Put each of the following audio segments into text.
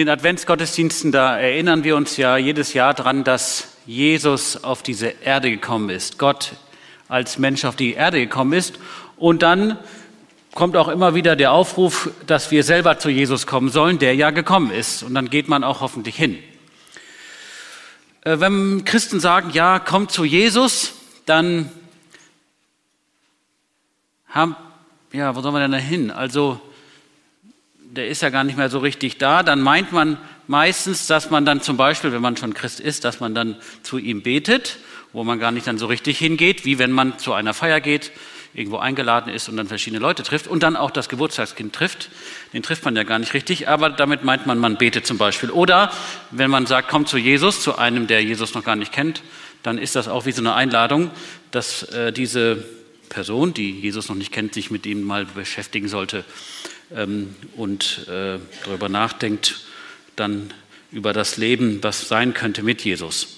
Den Adventsgottesdiensten, da erinnern wir uns ja jedes Jahr daran, dass Jesus auf diese Erde gekommen ist. Gott als Mensch auf die Erde gekommen ist. Und dann kommt auch immer wieder der Aufruf, dass wir selber zu Jesus kommen sollen, der ja gekommen ist. Und dann geht man auch hoffentlich hin. Äh, wenn Christen sagen, ja, kommt zu Jesus, dann haben, ja, wo sollen wir denn da hin? Also, der ist ja gar nicht mehr so richtig da, dann meint man meistens, dass man dann zum Beispiel, wenn man schon Christ ist, dass man dann zu ihm betet, wo man gar nicht dann so richtig hingeht, wie wenn man zu einer Feier geht, irgendwo eingeladen ist und dann verschiedene Leute trifft und dann auch das Geburtstagskind trifft. Den trifft man ja gar nicht richtig, aber damit meint man, man betet zum Beispiel. Oder wenn man sagt, komm zu Jesus, zu einem, der Jesus noch gar nicht kennt, dann ist das auch wie so eine Einladung, dass äh, diese Person, die Jesus noch nicht kennt, sich mit ihm mal beschäftigen sollte und äh, darüber nachdenkt, dann über das Leben, was sein könnte mit Jesus.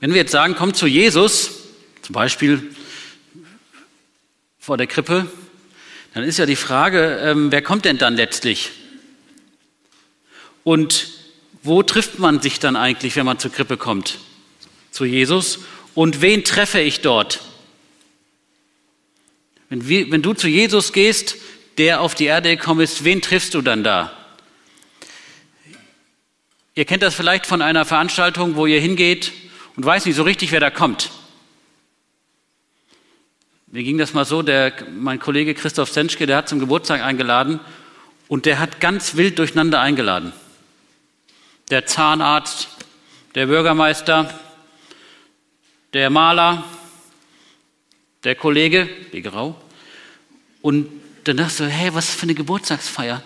Wenn wir jetzt sagen, kommt zu Jesus, zum Beispiel vor der Krippe, dann ist ja die Frage, ähm, wer kommt denn dann letztlich? Und wo trifft man sich dann eigentlich, wenn man zur Krippe kommt? Zu Jesus. Und wen treffe ich dort? Wenn, wir, wenn du zu Jesus gehst, der auf die Erde gekommen ist, wen triffst du dann da? Ihr kennt das vielleicht von einer Veranstaltung, wo ihr hingeht und weiß nicht so richtig, wer da kommt. Mir ging das mal so, der, mein Kollege Christoph Senschke, der hat zum Geburtstag eingeladen und der hat ganz wild durcheinander eingeladen. Der Zahnarzt, der Bürgermeister, der Maler, der Kollege, Begerau, und dann dachte ich so, hey, was für eine Geburtstagsfeier?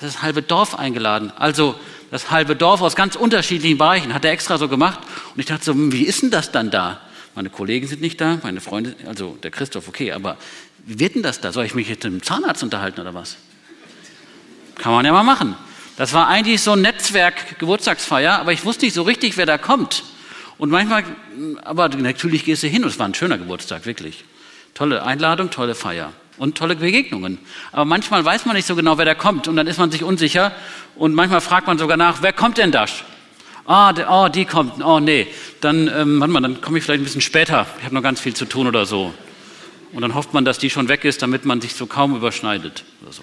Das das halbe Dorf eingeladen. Also das halbe Dorf aus ganz unterschiedlichen Bereichen. Hat er extra so gemacht. Und ich dachte so, wie ist denn das dann da? Meine Kollegen sind nicht da, meine Freunde, also der Christoph, okay, aber wie wird denn das da? Soll ich mich jetzt mit dem Zahnarzt unterhalten oder was? Kann man ja mal machen. Das war eigentlich so ein Netzwerk-Geburtstagsfeier, aber ich wusste nicht so richtig, wer da kommt. Und manchmal, aber natürlich gehst du hin und es war ein schöner Geburtstag, wirklich. Tolle Einladung, tolle Feier und tolle Begegnungen. Aber manchmal weiß man nicht so genau, wer da kommt und dann ist man sich unsicher und manchmal fragt man sogar nach, wer kommt denn da? Ah, der, oh, die kommt, oh nee, dann, ähm, dann komme ich vielleicht ein bisschen später, ich habe noch ganz viel zu tun oder so. Und dann hofft man, dass die schon weg ist, damit man sich so kaum überschneidet oder so.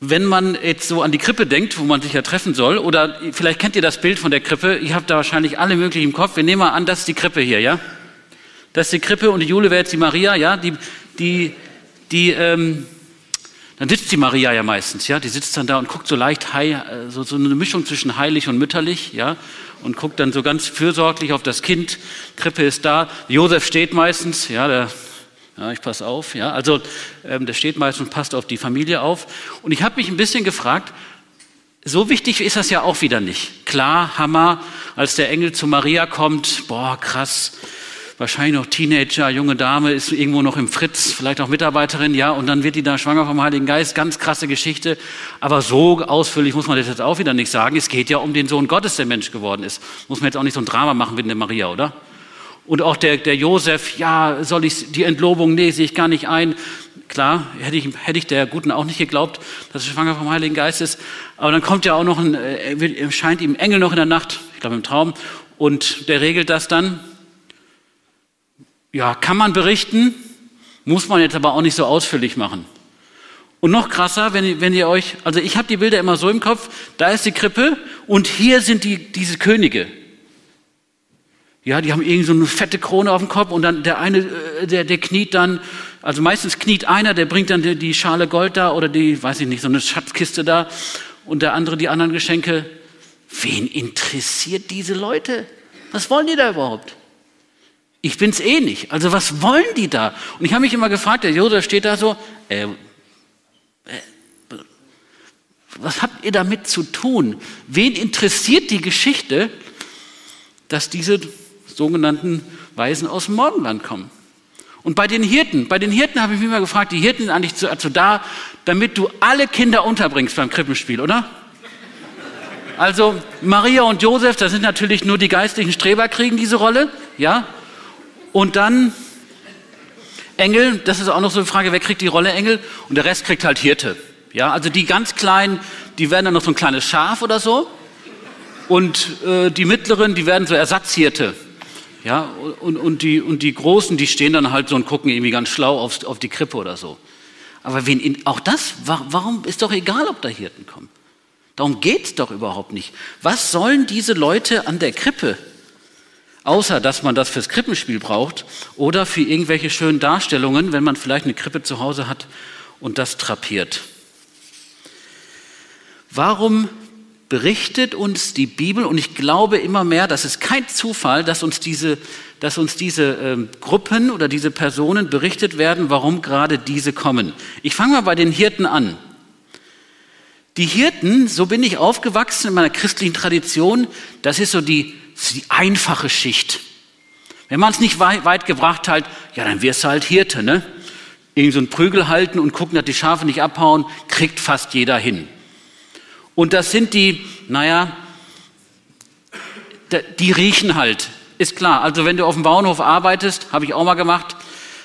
Wenn man jetzt so an die Krippe denkt, wo man sich ja treffen soll, oder vielleicht kennt ihr das Bild von der Krippe, ihr habt da wahrscheinlich alle möglichen im Kopf, wir nehmen mal an, das ist die Krippe hier, ja? Das ist die Krippe und die Jule wäre jetzt die Maria, ja, die, die, die, ähm, dann sitzt die Maria ja meistens, ja, die sitzt dann da und guckt so leicht, hei, so, so eine Mischung zwischen heilig und mütterlich, ja, und guckt dann so ganz fürsorglich auf das Kind. Krippe ist da, Josef steht meistens, ja, der, ja, ich passe auf, ja, also ähm, der steht meistens und passt auf die Familie auf. Und ich habe mich ein bisschen gefragt, so wichtig ist das ja auch wieder nicht. Klar, Hammer, als der Engel zu Maria kommt, boah, krass, wahrscheinlich noch Teenager, junge Dame, ist irgendwo noch im Fritz, vielleicht auch Mitarbeiterin, ja, und dann wird die da schwanger vom Heiligen Geist, ganz krasse Geschichte. Aber so ausführlich muss man das jetzt auch wieder nicht sagen. Es geht ja um den Sohn Gottes, der Mensch geworden ist. Muss man jetzt auch nicht so ein Drama machen wie in der Maria, oder? Und auch der, der Josef, ja, soll ich die Entlobung, nee, sehe ich gar nicht ein. Klar, hätte ich, hätte ich der Guten auch nicht geglaubt, dass er schwanger vom Heiligen Geist ist. Aber dann kommt ja auch noch ein, äh, scheint ihm Engel noch in der Nacht, ich glaube im Traum, und der regelt das dann. Ja, kann man berichten, muss man jetzt aber auch nicht so ausführlich machen. Und noch krasser, wenn, wenn ihr euch, also ich habe die Bilder immer so im Kopf, da ist die Krippe und hier sind die, diese Könige. Ja, die haben irgendwie so eine fette Krone auf dem Kopf und dann der eine, äh, der, der kniet dann, also meistens kniet einer, der bringt dann die, die Schale Gold da oder die, weiß ich nicht, so eine Schatzkiste da und der andere die anderen Geschenke. Wen interessiert diese Leute? Was wollen die da überhaupt? Ich bin's eh nicht. Also was wollen die da? Und ich habe mich immer gefragt, der Josef steht da so, äh, Was habt ihr damit zu tun? Wen interessiert die Geschichte, dass diese sogenannten Weisen aus dem Morgenland kommen? Und bei den Hirten, bei den Hirten habe ich mich mal gefragt, die Hirten sind eigentlich dazu da, damit du alle Kinder unterbringst beim Krippenspiel, oder? Also Maria und Josef, das sind natürlich nur die geistlichen Streber, kriegen diese Rolle, ja? Und dann Engel, das ist auch noch so eine Frage, wer kriegt die Rolle Engel? Und der Rest kriegt halt Hirte. Ja, also die ganz kleinen, die werden dann noch so ein kleines Schaf oder so. Und äh, die mittleren, die werden so Ersatzhirte. Ja, und, und, die, und die Großen, die stehen dann halt so und gucken irgendwie ganz schlau auf, auf die Krippe oder so. Aber wen auch das, warum ist doch egal, ob da Hirten kommen? Darum geht es doch überhaupt nicht. Was sollen diese Leute an der Krippe? Außer dass man das fürs Krippenspiel braucht oder für irgendwelche schönen Darstellungen, wenn man vielleicht eine Krippe zu Hause hat und das trapiert. Warum berichtet uns die Bibel, und ich glaube immer mehr, das ist kein Zufall, dass uns diese, dass uns diese äh, Gruppen oder diese Personen berichtet werden, warum gerade diese kommen. Ich fange mal bei den Hirten an. Die Hirten, so bin ich aufgewachsen in meiner christlichen Tradition, das ist so die, die einfache Schicht. Wenn man es nicht weit, weit, gebracht hat, ja, dann wirst du halt Hirte, ne? Irgend so einen Prügel halten und gucken, dass die Schafe nicht abhauen, kriegt fast jeder hin. Und das sind die, naja, die riechen halt, ist klar. Also wenn du auf dem Bauernhof arbeitest, habe ich auch mal gemacht,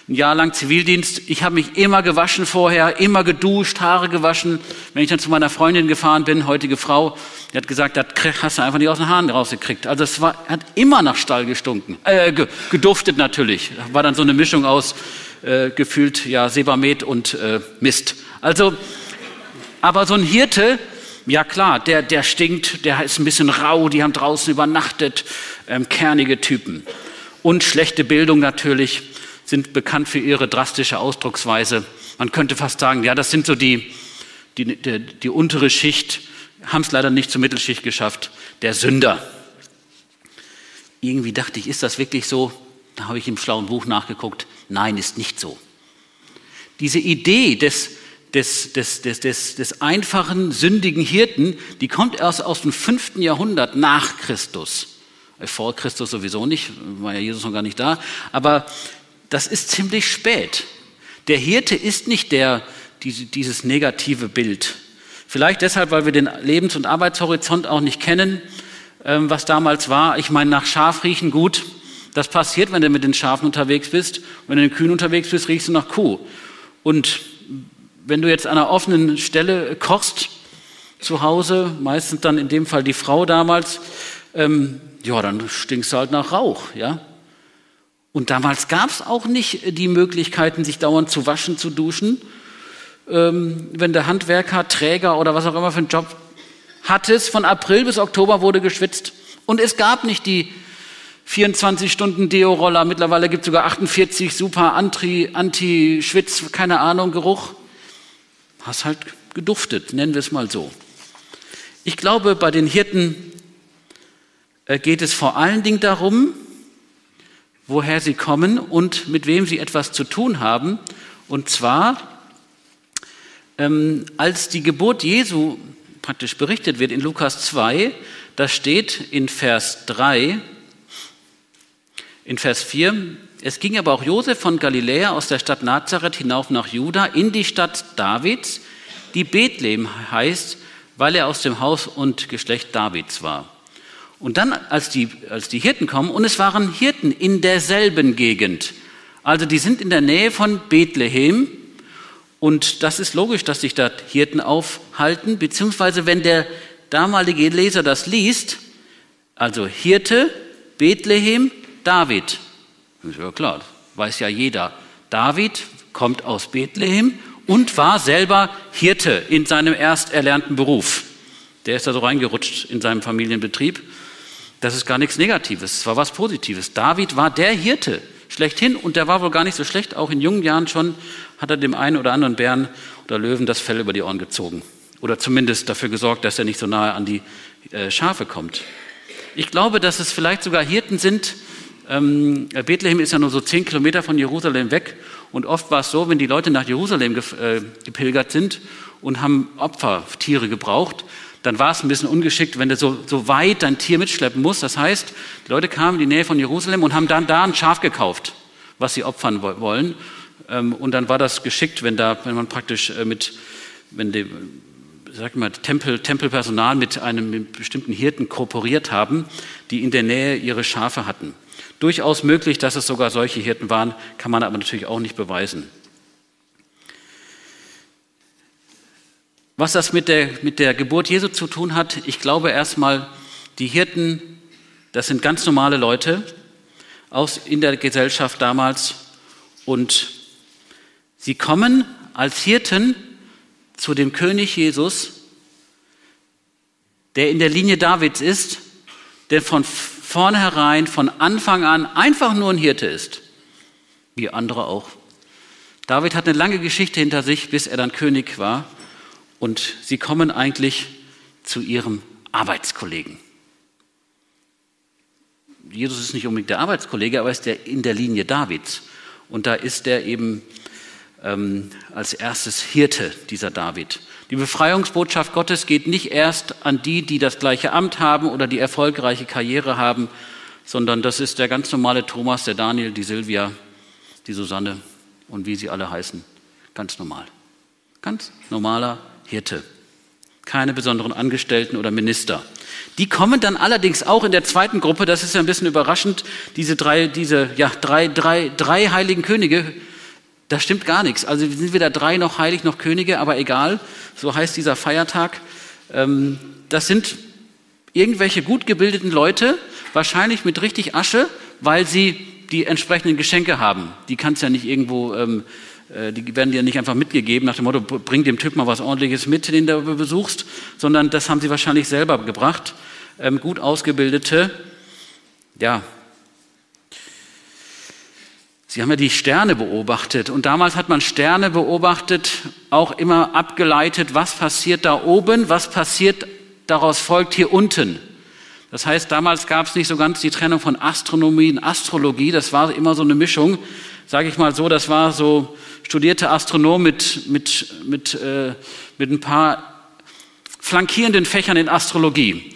ein Jahr lang Zivildienst. Ich habe mich immer gewaschen vorher, immer geduscht, Haare gewaschen. Wenn ich dann zu meiner Freundin gefahren bin, heutige Frau, die hat gesagt, das hast du einfach nicht aus den Haaren rausgekriegt. Also es war, hat immer nach Stall gestunken, äh, geduftet natürlich. War dann so eine Mischung aus äh, gefühlt ja Sebamed und äh, Mist. Also, aber so ein Hirte, ja klar, der, der stinkt, der ist ein bisschen rau, die haben draußen übernachtet, ähm, kernige Typen. Und schlechte Bildung natürlich sind bekannt für ihre drastische Ausdrucksweise. Man könnte fast sagen, ja, das sind so die, die, die, die untere Schicht, haben es leider nicht zur Mittelschicht geschafft, der Sünder. Irgendwie dachte ich, ist das wirklich so? Da habe ich im schlauen Buch nachgeguckt. Nein, ist nicht so. Diese Idee des, des, des, des, des, des einfachen, sündigen Hirten, die kommt erst aus dem fünften Jahrhundert nach Christus. Vor Christus sowieso nicht, war ja Jesus noch gar nicht da. Aber das ist ziemlich spät. Der Hirte ist nicht der, dieses negative Bild. Vielleicht deshalb, weil wir den Lebens- und Arbeitshorizont auch nicht kennen, ähm, was damals war. Ich meine, nach Schaf riechen gut. Das passiert, wenn du mit den Schafen unterwegs bist. Wenn du mit den Kühen unterwegs bist, riechst du nach Kuh. Und wenn du jetzt an einer offenen Stelle kochst, zu Hause, meistens dann in dem Fall die Frau damals, ähm, ja, dann stinkst du halt nach Rauch, ja. Und damals gab es auch nicht die Möglichkeiten, sich dauernd zu waschen, zu duschen. Ähm, wenn der Handwerker, Träger oder was auch immer für einen Job hattest, von April bis Oktober wurde geschwitzt. Und es gab nicht die 24 Stunden Deo-Roller, mittlerweile gibt es sogar 48 super Anti-Schwitz, keine Ahnung, Geruch. Hast halt geduftet, nennen wir es mal so. Ich glaube, bei den Hirten äh, geht es vor allen Dingen darum, woher sie kommen und mit wem sie etwas zu tun haben. Und zwar, ähm, als die Geburt Jesu praktisch berichtet wird in Lukas 2, da steht in Vers 3, in Vers 4, es ging aber auch Josef von Galiläa aus der Stadt Nazareth hinauf nach Juda in die Stadt Davids, die Bethlehem heißt, weil er aus dem Haus und Geschlecht Davids war. Und dann, als die, als die Hirten kommen, und es waren Hirten in derselben Gegend. Also die sind in der Nähe von Bethlehem. Und das ist logisch, dass sich da Hirten aufhalten, beziehungsweise wenn der damalige Leser das liest, also Hirte, Bethlehem, David. Ja klar, weiß ja jeder. David kommt aus Bethlehem und war selber Hirte in seinem erst erlernten Beruf. Der ist da so reingerutscht in seinem Familienbetrieb. Das ist gar nichts Negatives, es war was Positives. David war der Hirte schlechthin und der war wohl gar nicht so schlecht. Auch in jungen Jahren schon hat er dem einen oder anderen Bären oder Löwen das Fell über die Ohren gezogen. Oder zumindest dafür gesorgt, dass er nicht so nahe an die äh, Schafe kommt. Ich glaube, dass es vielleicht sogar Hirten sind. Ähm, Bethlehem ist ja nur so zehn Kilometer von Jerusalem weg. Und oft war es so, wenn die Leute nach Jerusalem äh, gepilgert sind und haben Opfertiere gebraucht, dann war es ein bisschen ungeschickt, wenn du so, so weit dein Tier mitschleppen musst. Das heißt, die Leute kamen in die Nähe von Jerusalem und haben dann da ein Schaf gekauft, was sie opfern wollen. Ähm, und dann war das geschickt, wenn, da, wenn man praktisch äh, mit, wenn die, sag mal, Tempel, Tempelpersonal mit einem bestimmten Hirten kooperiert haben, die in der Nähe ihre Schafe hatten. Durchaus möglich, dass es sogar solche Hirten waren, kann man aber natürlich auch nicht beweisen. Was das mit der, mit der Geburt Jesu zu tun hat, ich glaube erstmal, die Hirten, das sind ganz normale Leute aus, in der Gesellschaft damals und sie kommen als Hirten zu dem König Jesus, der in der Linie Davids ist, der von vornherein, von Anfang an einfach nur ein Hirte ist, wie andere auch. David hat eine lange Geschichte hinter sich, bis er dann König war. Und sie kommen eigentlich zu ihrem Arbeitskollegen. Jesus ist nicht unbedingt der Arbeitskollege, aber ist der in der Linie Davids. Und da ist er eben ähm, als erstes Hirte, dieser David. Die Befreiungsbotschaft Gottes geht nicht erst an die, die das gleiche Amt haben oder die erfolgreiche Karriere haben, sondern das ist der ganz normale Thomas, der Daniel, die Silvia, die Susanne und wie sie alle heißen. Ganz normal. Ganz normaler Hirte. Keine besonderen Angestellten oder Minister. Die kommen dann allerdings auch in der zweiten Gruppe, das ist ja ein bisschen überraschend, diese drei, diese, ja, drei, drei, drei heiligen Könige, da stimmt gar nichts. Also sind weder drei noch heilig noch Könige, aber egal, so heißt dieser Feiertag. Ähm, das sind irgendwelche gut gebildeten Leute, wahrscheinlich mit richtig Asche, weil sie die entsprechenden Geschenke haben. Die kann es ja nicht irgendwo, ähm, äh, die werden dir nicht einfach mitgegeben nach dem Motto, bring dem Typ mal was Ordentliches mit, den du besuchst, sondern das haben sie wahrscheinlich selber gebracht. Ähm, gut ausgebildete, ja, Sie haben ja die Sterne beobachtet und damals hat man Sterne beobachtet, auch immer abgeleitet, was passiert da oben, was passiert, daraus folgt hier unten. Das heißt, damals gab es nicht so ganz die Trennung von Astronomie und Astrologie, das war immer so eine Mischung, sage ich mal so, das war so studierte Astronom mit, mit, mit, äh, mit ein paar flankierenden Fächern in Astrologie.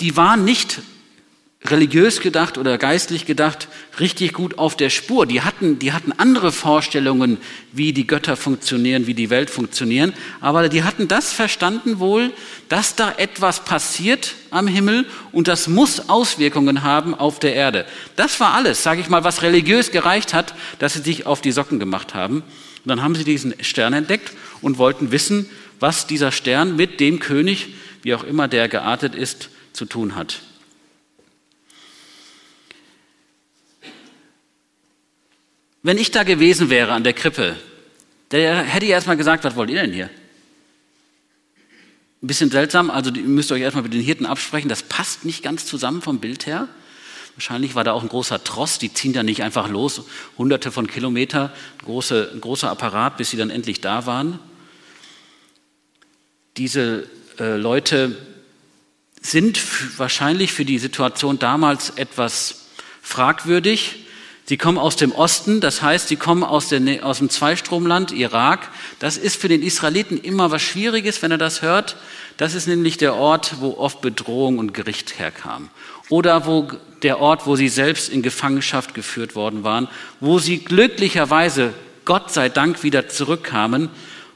Die waren nicht religiös gedacht oder geistlich gedacht richtig gut auf der Spur. Die hatten, die hatten andere Vorstellungen, wie die Götter funktionieren, wie die Welt funktionieren, aber die hatten das verstanden wohl, dass da etwas passiert am Himmel und das muss Auswirkungen haben auf der Erde. Das war alles, sage ich mal, was religiös gereicht hat, dass sie sich auf die Socken gemacht haben. Und dann haben sie diesen Stern entdeckt und wollten wissen, was dieser Stern mit dem König, wie auch immer der geartet ist, zu tun hat. Wenn ich da gewesen wäre an der Krippe, der hätte ich erstmal gesagt, was wollt ihr denn hier? Ein bisschen seltsam, also ihr müsst euch erstmal mit den Hirten absprechen, das passt nicht ganz zusammen vom Bild her. Wahrscheinlich war da auch ein großer Tross, die ziehen da nicht einfach los, hunderte von Kilometern, große, ein großer Apparat, bis sie dann endlich da waren. Diese äh, Leute sind wahrscheinlich für die Situation damals etwas fragwürdig, Sie kommen aus dem Osten, das heißt, sie kommen aus, der, aus dem Zweistromland, Irak. Das ist für den Israeliten immer was Schwieriges, wenn er das hört. Das ist nämlich der Ort, wo oft Bedrohung und Gericht herkam. Oder wo der Ort, wo sie selbst in Gefangenschaft geführt worden waren, wo sie glücklicherweise, Gott sei Dank, wieder zurückkamen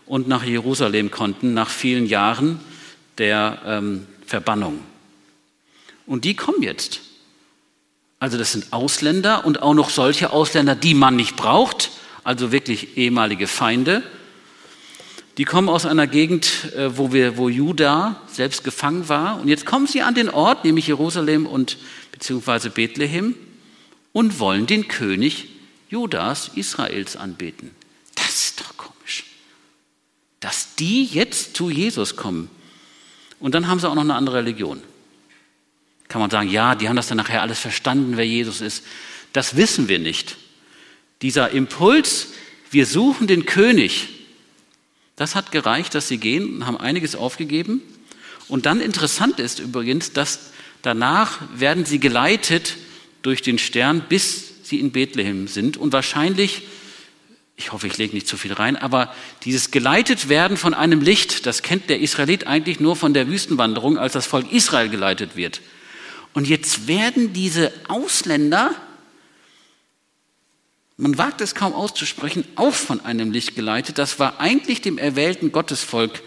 und nach Jerusalem konnten, nach vielen Jahren der ähm, Verbannung. Und die kommen jetzt. Also das sind Ausländer und auch noch solche Ausländer, die man nicht braucht, also wirklich ehemalige Feinde. Die kommen aus einer Gegend, äh, wo, wir, wo Juda selbst gefangen war. Und jetzt kommen sie an den Ort, nämlich Jerusalem und beziehungsweise Bethlehem, und wollen den König Judas, Israels, anbeten. Das ist doch komisch. Dass die jetzt zu Jesus kommen. Und dann haben sie auch noch eine andere Religion. Kann man sagen, ja, die haben das dann nachher alles verstanden, wer Jesus ist. Das wissen wir nicht. Dieser Impuls, wir suchen den König, das hat gereicht, dass sie gehen und haben einiges aufgegeben. Und dann interessant ist übrigens, dass danach werden sie geleitet durch den Stern, bis sie in Bethlehem sind. Und wahrscheinlich ich hoffe, ich lege nicht zu viel rein, aber dieses geleitet werden von einem Licht, das kennt der Israelit eigentlich nur von der Wüstenwanderung, als das Volk Israel geleitet wird. Und jetzt werden diese Ausländer, man wagt es kaum auszusprechen, auch von einem Licht geleitet. Das war eigentlich dem erwählten Gottesvolk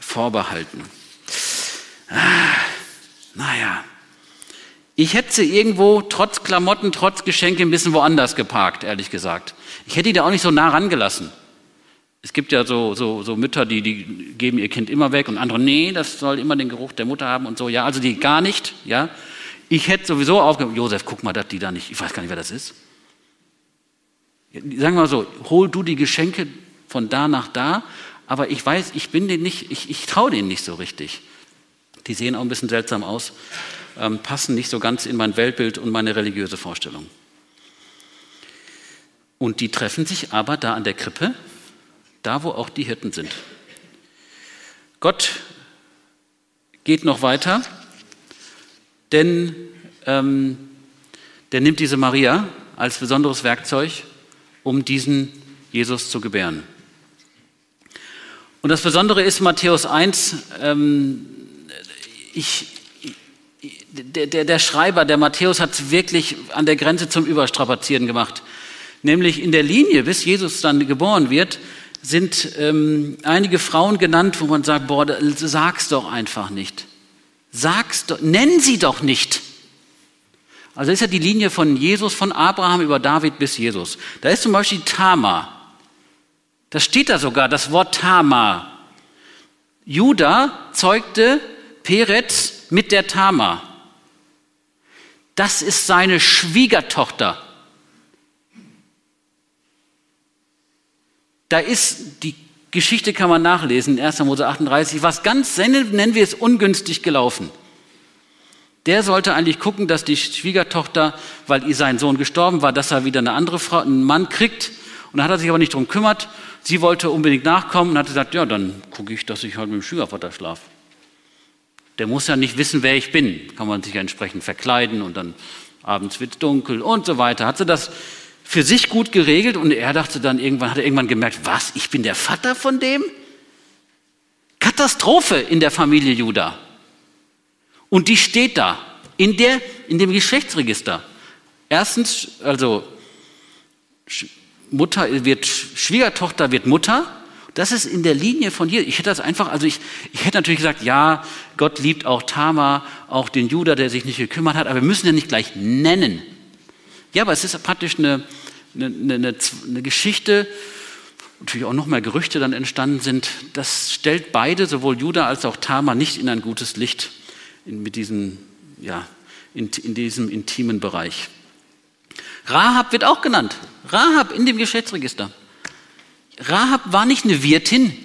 vorbehalten. Ah, naja, ich hätte sie irgendwo trotz Klamotten, trotz Geschenke ein bisschen woanders geparkt, ehrlich gesagt. Ich hätte die da auch nicht so nah rangelassen. Es gibt ja so, so, so Mütter, die, die geben ihr Kind immer weg und andere, nee, das soll immer den Geruch der Mutter haben und so. Ja, also die gar nicht, ja. Ich hätte sowieso aufgehört, Josef, guck mal, dass die da nicht, ich weiß gar nicht, wer das ist. Sagen wir mal so, hol du die Geschenke von da nach da, aber ich weiß, ich bin denen nicht, ich, ich traue denen nicht so richtig. Die sehen auch ein bisschen seltsam aus, ähm, passen nicht so ganz in mein Weltbild und meine religiöse Vorstellung. Und die treffen sich aber da an der Krippe, da wo auch die Hirten sind. Gott geht noch weiter, denn ähm, der nimmt diese Maria als besonderes Werkzeug, um diesen Jesus zu gebären. Und das Besondere ist Matthäus 1, ähm, ich, der, der, der Schreiber, der Matthäus, hat es wirklich an der Grenze zum Überstrapazieren gemacht. Nämlich in der Linie, bis Jesus dann geboren wird, sind ähm, einige Frauen genannt, wo man sagt, boah, sag's doch einfach nicht. Sag's nenn sie doch nicht. Also das ist ja die Linie von Jesus, von Abraham über David bis Jesus. Da ist zum Beispiel Tamar. Da steht da sogar das Wort Tamar. Judah zeugte Peretz mit der Tamar. Das ist seine Schwiegertochter. Da ist, die Geschichte kann man nachlesen, 1. Mose 38, was ganz, nennen wir es, ungünstig gelaufen. Der sollte eigentlich gucken, dass die Schwiegertochter, weil ihr sein Sohn gestorben war, dass er wieder eine andere Frau, einen Mann kriegt. Und da hat er sich aber nicht darum gekümmert. Sie wollte unbedingt nachkommen und hat gesagt, ja, dann gucke ich, dass ich halt mit dem Schwiegervater schlafe. Der muss ja nicht wissen, wer ich bin. Kann man sich ja entsprechend verkleiden und dann abends wird es dunkel und so weiter. Hat sie das für sich gut geregelt und er dachte dann irgendwann, hat er irgendwann gemerkt, was, ich bin der Vater von dem? Katastrophe in der Familie Judah. Und die steht da, in, der, in dem Geschlechtsregister. Erstens, also Mutter wird, Schwiegertochter wird Mutter. Das ist in der Linie von hier. Ich hätte das einfach, also ich, ich hätte natürlich gesagt, ja, Gott liebt auch Tamar, auch den Judah, der sich nicht gekümmert hat, aber wir müssen ja nicht gleich nennen. Ja, aber es ist praktisch eine, eine, eine, eine Geschichte, natürlich auch noch mehr Gerüchte dann entstanden sind. Das stellt beide, sowohl Judah als auch Tamar, nicht in ein gutes Licht in, mit diesem, ja, in, in diesem intimen Bereich. Rahab wird auch genannt. Rahab in dem Geschäftsregister. Rahab war nicht eine Wirtin,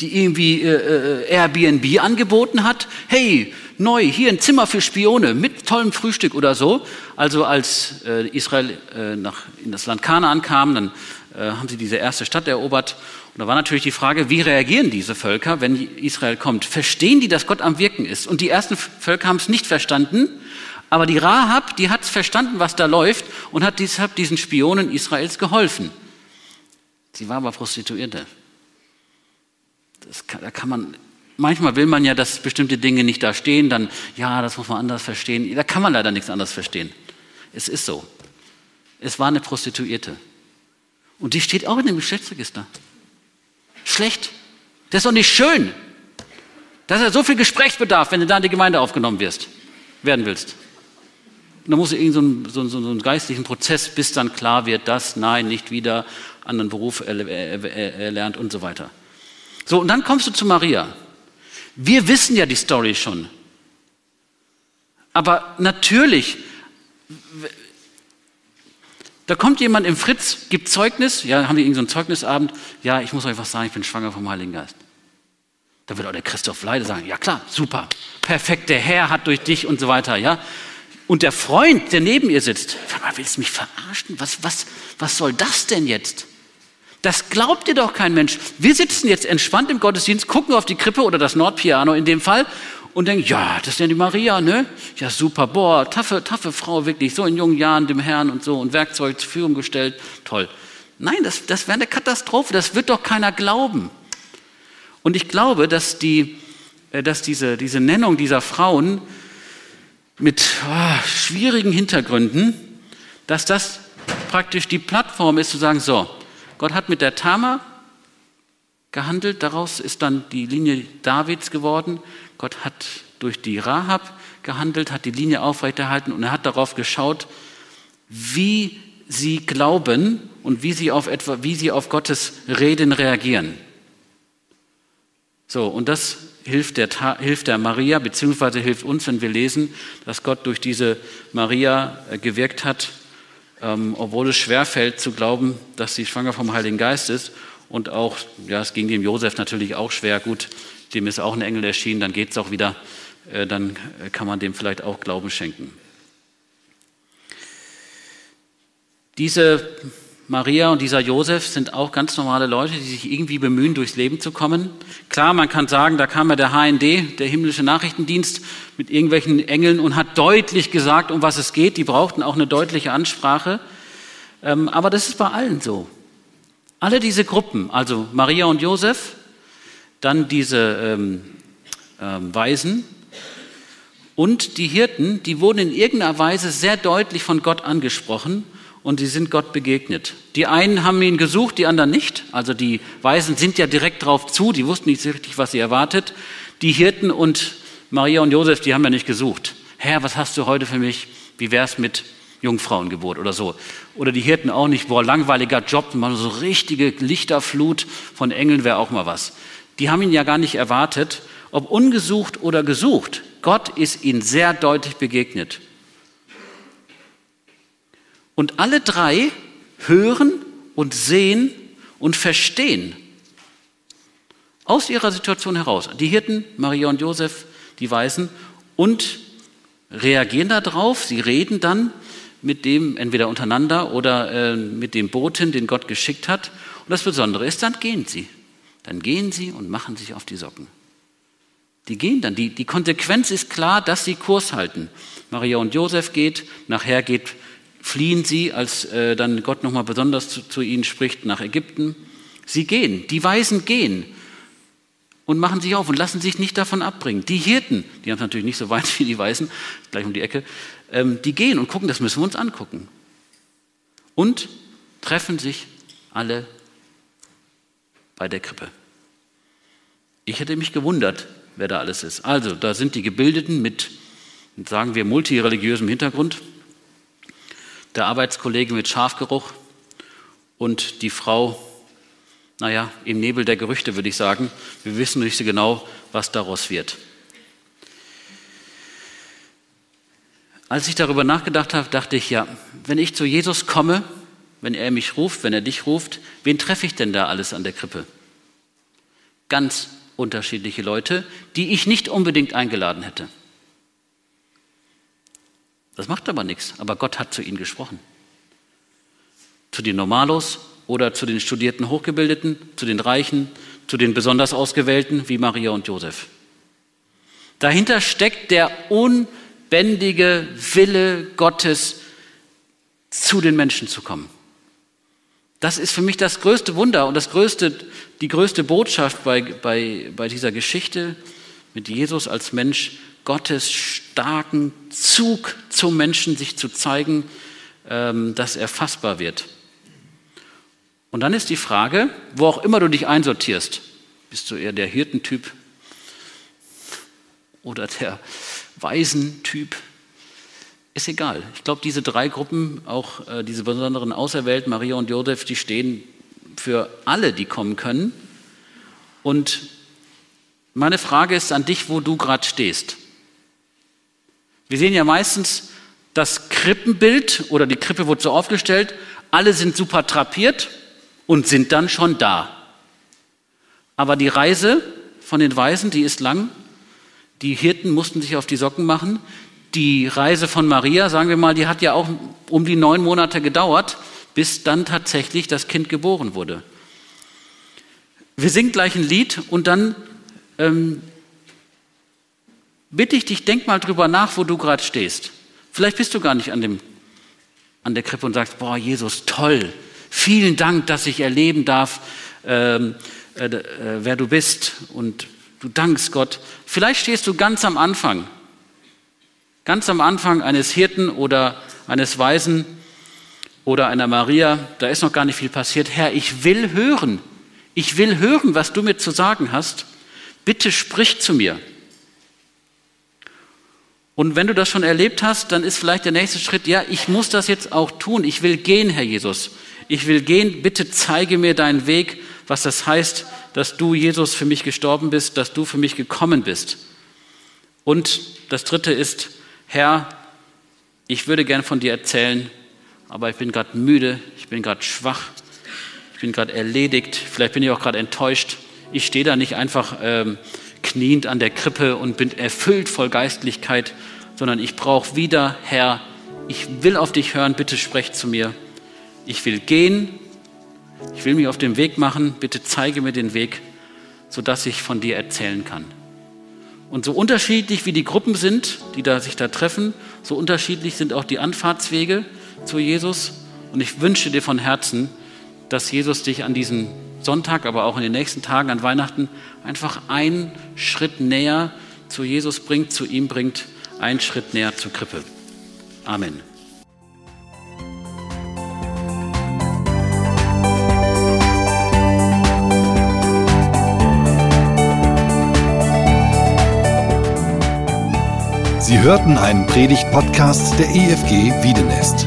die irgendwie äh, äh Airbnb angeboten hat. Hey, neu, hier ein Zimmer für Spione mit tollem Frühstück oder so. Also als äh, Israel äh, nach, in das Land Kanaan kam, dann äh, haben sie diese erste Stadt erobert. Und da war natürlich die Frage, wie reagieren diese Völker, wenn Israel kommt? Verstehen die, dass Gott am Wirken ist? Und die ersten Völker haben es nicht verstanden. Aber die Rahab, die hat verstanden, was da läuft und hat deshalb diesen Spionen Israels geholfen. Sie war aber Prostituierte. Kann, da kann man manchmal will man ja, dass bestimmte Dinge nicht da stehen, dann, ja, das muss man anders verstehen. Da kann man leider nichts anderes verstehen. Es ist so. Es war eine Prostituierte. Und die steht auch in dem Geschlechtsregister. Schlecht. Das ist doch nicht schön. Das ist ja so viel Gesprächsbedarf, wenn du da in die Gemeinde aufgenommen wirst, werden willst. Und dann musst du irgendeinen so, so, so einen geistlichen Prozess, bis dann klar wird, das, nein, nicht wieder, anderen Beruf erlernt und so weiter. So, und dann kommst du zu Maria. Wir wissen ja die Story schon. Aber natürlich, da kommt jemand im Fritz, gibt Zeugnis, ja, haben wir irgendeinen so Zeugnisabend, ja, ich muss euch was sagen, ich bin schwanger vom Heiligen Geist. Da wird auch der Christoph Leide sagen, ja klar, super, perfekt, der Herr hat durch dich und so weiter, ja. Und der Freund, der neben ihr sitzt, willst du mich verarschen? Was, was, was soll das denn jetzt? Das glaubt dir doch kein Mensch. Wir sitzen jetzt entspannt im Gottesdienst, gucken auf die Krippe oder das Nordpiano in dem Fall und denken, ja, das ist ja die Maria, ne? Ja, super, boah, taffe, taffe Frau, wirklich, so in jungen Jahren dem Herrn und so und Werkzeug zur Verfügung gestellt. Toll. Nein, das, das wäre eine Katastrophe, das wird doch keiner glauben. Und ich glaube, dass, die, äh, dass diese, diese Nennung dieser Frauen mit oh, schwierigen Hintergründen, dass das praktisch die Plattform ist, zu sagen, so, Gott hat mit der Tama gehandelt, daraus ist dann die Linie Davids geworden. Gott hat durch die Rahab gehandelt, hat die Linie aufrechterhalten und er hat darauf geschaut, wie sie glauben und wie sie auf, etwa, wie sie auf Gottes Reden reagieren. So, und das hilft der, hilft der Maria, beziehungsweise hilft uns, wenn wir lesen, dass Gott durch diese Maria äh, gewirkt hat, ähm, obwohl es schwerfällt zu glauben, dass sie schwanger vom Heiligen Geist ist. Und auch, ja, es ging dem Josef natürlich auch schwer. Gut, dem ist auch ein Engel erschienen, dann geht es auch wieder. Äh, dann kann man dem vielleicht auch Glauben schenken. Diese Maria und dieser Josef sind auch ganz normale Leute, die sich irgendwie bemühen, durchs Leben zu kommen. Klar, man kann sagen, da kam ja der HND, der himmlische Nachrichtendienst, mit irgendwelchen Engeln und hat deutlich gesagt, um was es geht. Die brauchten auch eine deutliche Ansprache. Ähm, aber das ist bei allen so. Alle diese Gruppen, also Maria und Josef, dann diese ähm, ähm, Weisen und die Hirten, die wurden in irgendeiner Weise sehr deutlich von Gott angesprochen und sie sind Gott begegnet. Die einen haben ihn gesucht, die anderen nicht. Also die Weisen sind ja direkt drauf zu, die wussten nicht so richtig, was sie erwartet. Die Hirten und Maria und Josef, die haben ja nicht gesucht. Herr, was hast du heute für mich? Wie wär's mit Jungfrauengeburt oder so? Oder die Hirten auch nicht, boah, langweiliger Job, mal so richtige Lichterflut von Engeln wäre auch mal was. Die haben ihn ja gar nicht erwartet, ob ungesucht oder gesucht. Gott ist ihnen sehr deutlich begegnet. Und alle drei hören und sehen und verstehen aus ihrer Situation heraus. Die Hirten, Maria und Josef, die Weisen, und reagieren darauf. Sie reden dann mit dem, entweder untereinander oder äh, mit dem Boten, den Gott geschickt hat. Und das Besondere ist, dann gehen sie. Dann gehen sie und machen sich auf die Socken. Die gehen dann. Die, die Konsequenz ist klar, dass sie Kurs halten. Maria und Josef geht, nachher geht fliehen sie, als äh, dann Gott nochmal besonders zu, zu ihnen spricht, nach Ägypten. Sie gehen, die Weisen gehen und machen sich auf und lassen sich nicht davon abbringen. Die Hirten, die haben es natürlich nicht so weit wie die Weisen, gleich um die Ecke, ähm, die gehen und gucken, das müssen wir uns angucken. Und treffen sich alle bei der Krippe. Ich hätte mich gewundert, wer da alles ist. Also, da sind die Gebildeten mit, sagen wir, multireligiösem Hintergrund, der Arbeitskollege mit Schafgeruch und die Frau, naja, im Nebel der Gerüchte würde ich sagen. Wir wissen nicht so genau, was daraus wird. Als ich darüber nachgedacht habe, dachte ich, ja, wenn ich zu Jesus komme, wenn er mich ruft, wenn er dich ruft, wen treffe ich denn da alles an der Krippe? Ganz unterschiedliche Leute, die ich nicht unbedingt eingeladen hätte. Das macht aber nichts, aber Gott hat zu ihnen gesprochen. Zu den Normalos oder zu den studierten Hochgebildeten, zu den Reichen, zu den besonders Ausgewählten wie Maria und Josef. Dahinter steckt der unbändige Wille Gottes, zu den Menschen zu kommen. Das ist für mich das größte Wunder und das größte, die größte Botschaft bei, bei, bei dieser Geschichte mit Jesus als Mensch, Gottes starken Zug zum Menschen, sich zu zeigen, ähm, dass er fassbar wird. Und dann ist die Frage, wo auch immer du dich einsortierst, bist du eher der Hirtentyp oder der Waisentyp, ist egal. Ich glaube, diese drei Gruppen, auch äh, diese besonderen Auserwählten, Maria und Josef, die stehen für alle, die kommen können. Und meine Frage ist an dich, wo du gerade stehst. Wir sehen ja meistens das Krippenbild oder die Krippe wird so aufgestellt, alle sind super trapiert und sind dann schon da. Aber die Reise von den Weisen, die ist lang. Die Hirten mussten sich auf die Socken machen. Die Reise von Maria, sagen wir mal, die hat ja auch um die neun Monate gedauert, bis dann tatsächlich das Kind geboren wurde. Wir singen gleich ein Lied und dann ähm, bitte ich dich, denk mal drüber nach, wo du gerade stehst. Vielleicht bist du gar nicht an, dem, an der Krippe und sagst, boah, Jesus, toll, Vielen Dank, dass ich erleben darf, ähm, äh, äh, wer du bist und du dankst Gott. Vielleicht stehst du ganz am Anfang, ganz am Anfang eines Hirten oder eines Weisen oder einer Maria, da ist noch gar nicht viel passiert. Herr, ich will hören, ich will hören, was du mir zu sagen hast. Bitte sprich zu mir. Und wenn du das schon erlebt hast, dann ist vielleicht der nächste Schritt, ja, ich muss das jetzt auch tun. Ich will gehen, Herr Jesus. Ich will gehen. Bitte zeige mir deinen Weg, was das heißt, dass du, Jesus, für mich gestorben bist, dass du für mich gekommen bist. Und das dritte ist, Herr, ich würde gern von dir erzählen, aber ich bin gerade müde, ich bin gerade schwach, ich bin gerade erledigt, vielleicht bin ich auch gerade enttäuscht. Ich stehe da nicht einfach ähm, kniend an der Krippe und bin erfüllt voll Geistlichkeit, sondern ich brauche wieder, Herr, ich will auf dich hören, bitte sprech zu mir. Ich will gehen, ich will mich auf den Weg machen, bitte zeige mir den Weg, sodass ich von dir erzählen kann. Und so unterschiedlich wie die Gruppen sind, die da sich da treffen, so unterschiedlich sind auch die Anfahrtswege zu Jesus. Und ich wünsche dir von Herzen, dass Jesus dich an diesem Sonntag, aber auch in den nächsten Tagen an Weihnachten einfach einen Schritt näher zu Jesus bringt, zu ihm bringt, einen Schritt näher zur Krippe. Amen. Sie hörten einen Predigt-Podcast der EFG Wiedenest.